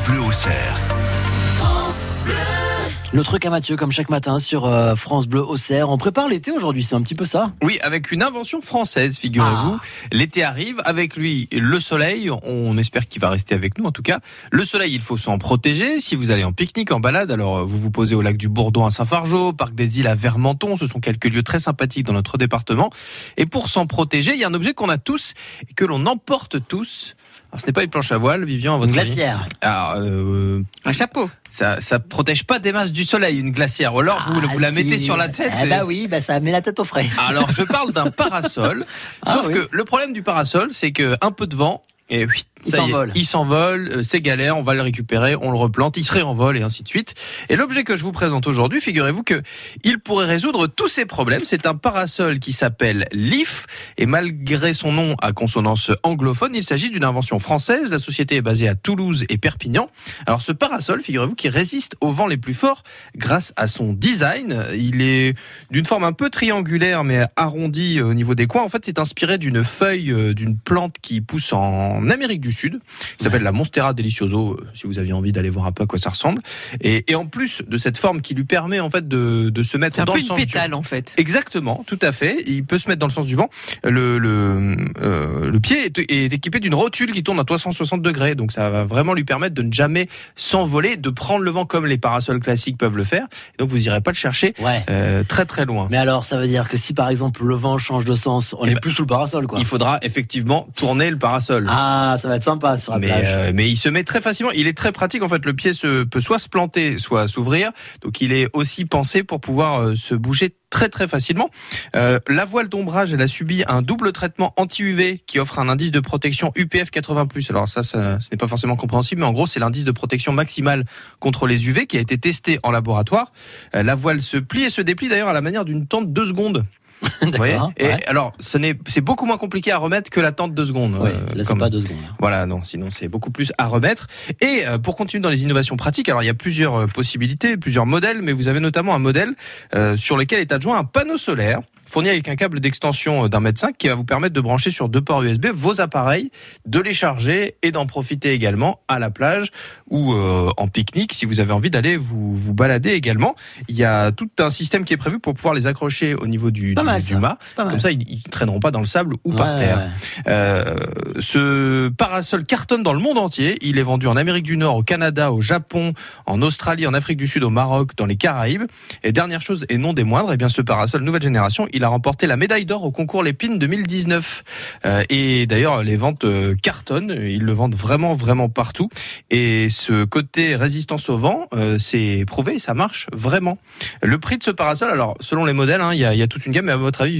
France Bleu au cerf. Le truc à Mathieu, comme chaque matin sur euh, France Bleu Auxerre. On prépare l'été aujourd'hui, c'est un petit peu ça? Oui, avec une invention française, figurez-vous. L'été arrive, avec lui le soleil. On espère qu'il va rester avec nous, en tout cas. Le soleil, il faut s'en protéger. Si vous allez en pique-nique, en balade, alors vous vous posez au lac du Bourdon à Saint-Fargeau, parc des îles à Vermenton. Ce sont quelques lieux très sympathiques dans notre département. Et pour s'en protéger, il y a un objet qu'on a tous et que l'on emporte tous. Alors, ce n'est pas une planche à voile, Vivian, à votre Une glacière. Alors, euh, Un chapeau. ça, ça protège pas des masses du soleil, une glacière. Ou alors, vous, vous la Ah, mettez sur la tête. Eh et- bah oui, bah ça met la tête au frais. alors, je parle d'un parasol. Ah sauf oui. que le problème du parasol, c'est que un peu de vent et oui, Il s'envole. Il s'envole, euh, c'est galère, on va le récupérer, on le replante, il se réenvole et ainsi de suite. Et l'objet que je vous présente aujourd'hui, figurez-vous que il pourrait résoudre tous ces problèmes. C'est un parasol qui s'appelle Leaf et malgré son nom à consonance anglophone, il s'agit d'une invention française. La société est basée à Toulouse et Perpignan. Alors ce parasol, figurez-vous, qui résiste aux vents les plus forts grâce à son design. Il est d'une forme un peu triangulaire mais arrondi au niveau des coins. En fait, c'est inspiré d'une feuille euh, d'une plante qui pousse en Amérique du Sud, qui s'appelle la Monstera delicioso, euh, si vous aviez envie d'aller voir un peu à quoi ça ressemble. Et, et en plus de cette forme qui lui permet en fait de, de se mettre un dans peu le une sens du- en fait. Exactement, tout à fait. Il peut se mettre dans le sens du vent. Le, le, euh, le pied est, est équipé d'une rotule qui tourne à 360 degrés, donc ça va vraiment lui permettre de ne jamais s'envoler, de prendre le vent comme les parasols classiques peuvent le faire. Donc vous irez pas le chercher Ouais. euh, très très loin. Mais alors, ça veut dire que si par exemple le vent change de sens, on Eh est ben, plus sous le parasol, quoi. Il faudra effectivement tourner le parasol. Ah, ça va être sympa sur la mais, plage. euh, mais il se met très facilement. Il est très pratique en fait. Le pied se, peut soit se planter, soit s'ouvrir. Donc il est aussi pensé pour pouvoir euh, se bouger très très facilement. Euh, la voile d'ombrage, elle a subi un double traitement anti-UV qui offre un indice de protection UPF 80+. Alors ça, ça ce n'est pas forcément compréhensible, mais en gros c'est l'indice de protection maximale contre les UV qui a été testé en laboratoire. Euh, la voile se plie et se déplie d'ailleurs à la manière d'une tente deux secondes. Voyez D'accord. Et ouais. alors, ce n'est, c'est beaucoup moins compliqué à remettre que la tente deux secondes. Ouais, euh, là, c'est comme- pas deux secondes. hein. voilà, non, sinon c'est beaucoup plus à remettre. Et euh, pour continuer dans les innovations pratiques, alors il y a plusieurs euh, possibilités, plusieurs modèles, mais vous avez notamment un modèle euh, sur lequel est adjoint un panneau solaire fourni avec un câble d'extension euh, d'un mètre cinq qui va vous permettre de brancher sur deux ports USB vos appareils, de les charger et d'en profiter également à la plage ou euh, en pique-nique si vous avez envie d'aller vous, vous balader également. Il y a tout un système qui est prévu pour pouvoir les accrocher au niveau du, du- mal, du mât. Comme ça, ils, ils traîneront pas dans le sable ou par terre. ouais. Euh, ce parasol cartonne dans le monde entier. Il est vendu en Amérique du Nord, au Canada, au Japon, en Australie, en Afrique du Sud, au Maroc, dans les Caraïbes. Et dernière chose, et non des moindres, eh bien ce parasol nouvelle génération, il a remporté la médaille d'or au concours Lépine 2019. Euh, et d'ailleurs, les ventes euh, cartonnent. Ils le vendent vraiment, vraiment partout. Et ce côté résistance au vent, euh, c'est prouvé, ça marche vraiment. Le prix de ce parasol, alors selon les modèles, hein, il y, il y a toute une gamme. Mais à votre avis,